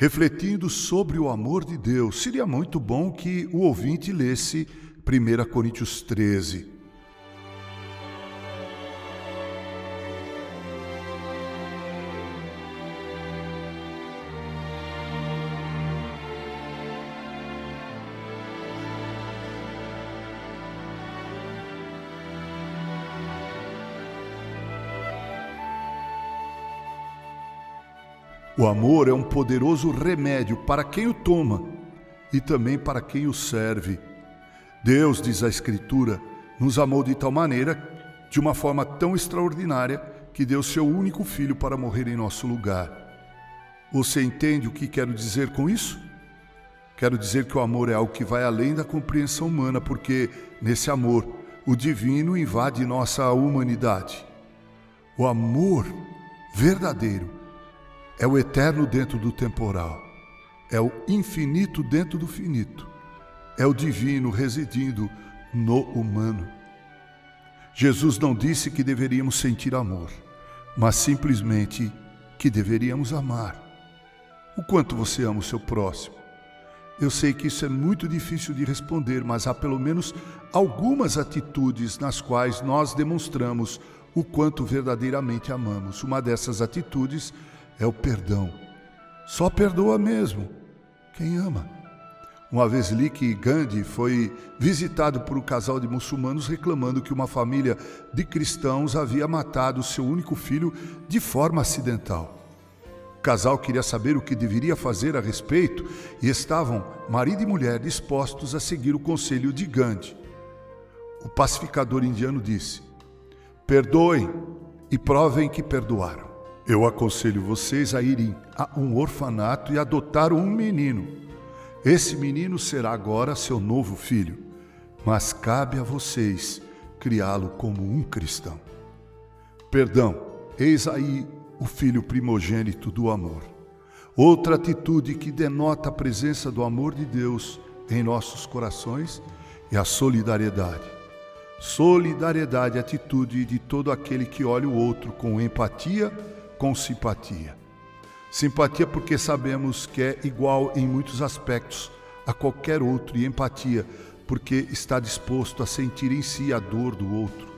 Refletindo sobre o amor de Deus, seria muito bom que o ouvinte lesse 1 Coríntios 13. O amor é um poderoso remédio para quem o toma e também para quem o serve. Deus, diz a Escritura, nos amou de tal maneira, de uma forma tão extraordinária, que deu seu único filho para morrer em nosso lugar. Você entende o que quero dizer com isso? Quero dizer que o amor é algo que vai além da compreensão humana, porque nesse amor o divino invade nossa humanidade. O amor verdadeiro é o eterno dentro do temporal, é o infinito dentro do finito, é o divino residindo no humano. Jesus não disse que deveríamos sentir amor, mas simplesmente que deveríamos amar. O quanto você ama o seu próximo? Eu sei que isso é muito difícil de responder, mas há pelo menos algumas atitudes nas quais nós demonstramos o quanto verdadeiramente amamos. Uma dessas atitudes é o perdão. Só perdoa mesmo quem ama. Uma vez li que Gandhi foi visitado por um casal de muçulmanos reclamando que uma família de cristãos havia matado seu único filho de forma acidental. O casal queria saber o que deveria fazer a respeito e estavam, marido e mulher, dispostos a seguir o conselho de Gandhi. O pacificador indiano disse: Perdoem e provem que perdoaram. Eu aconselho vocês a irem a um orfanato e adotar um menino. Esse menino será agora seu novo filho, mas cabe a vocês criá-lo como um cristão. Perdão, eis aí o filho primogênito do amor. Outra atitude que denota a presença do amor de Deus em nossos corações é a solidariedade. Solidariedade, atitude de todo aquele que olha o outro com empatia com simpatia. Simpatia porque sabemos que é igual em muitos aspectos a qualquer outro, e empatia porque está disposto a sentir em si a dor do outro.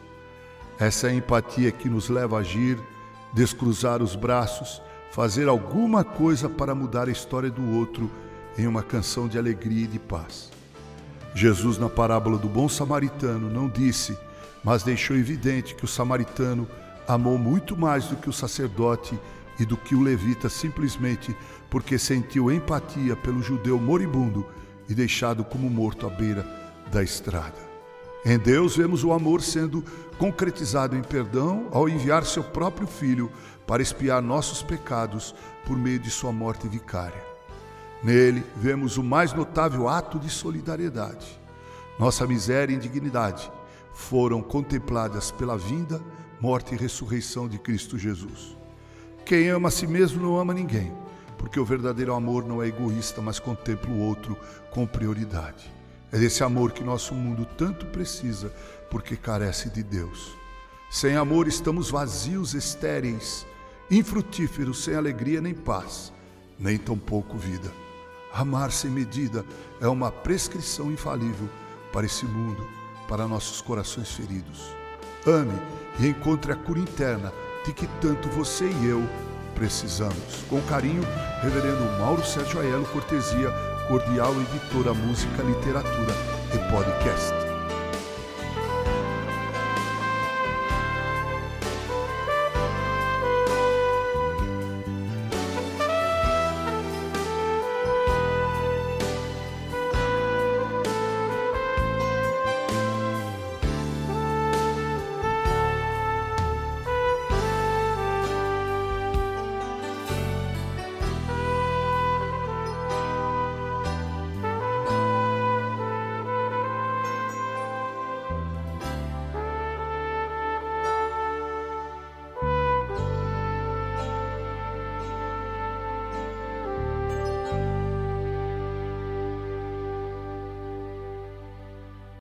Essa é a empatia que nos leva a agir, descruzar os braços, fazer alguma coisa para mudar a história do outro em uma canção de alegria e de paz. Jesus, na parábola do bom samaritano, não disse, mas deixou evidente que o samaritano amou muito mais do que o sacerdote e do que o levita, simplesmente porque sentiu empatia pelo judeu moribundo e deixado como morto à beira da estrada. Em Deus vemos o amor sendo concretizado em perdão ao enviar seu próprio Filho para expiar nossos pecados por meio de sua morte vicária. Nele vemos o mais notável ato de solidariedade. Nossa miséria e indignidade foram contempladas pela vinda morte e ressurreição de Cristo Jesus. Quem ama a si mesmo não ama ninguém, porque o verdadeiro amor não é egoísta, mas contempla o outro com prioridade. É desse amor que nosso mundo tanto precisa, porque carece de Deus. Sem amor estamos vazios, estéreis, infrutíferos, sem alegria nem paz, nem tampouco vida. Amar sem medida é uma prescrição infalível para esse mundo, para nossos corações feridos. Ame e encontre a cura interna de que tanto você e eu precisamos. Com carinho, Reverendo Mauro Sérgio Aiello, cortesia, cordial editora, música, literatura e podcast.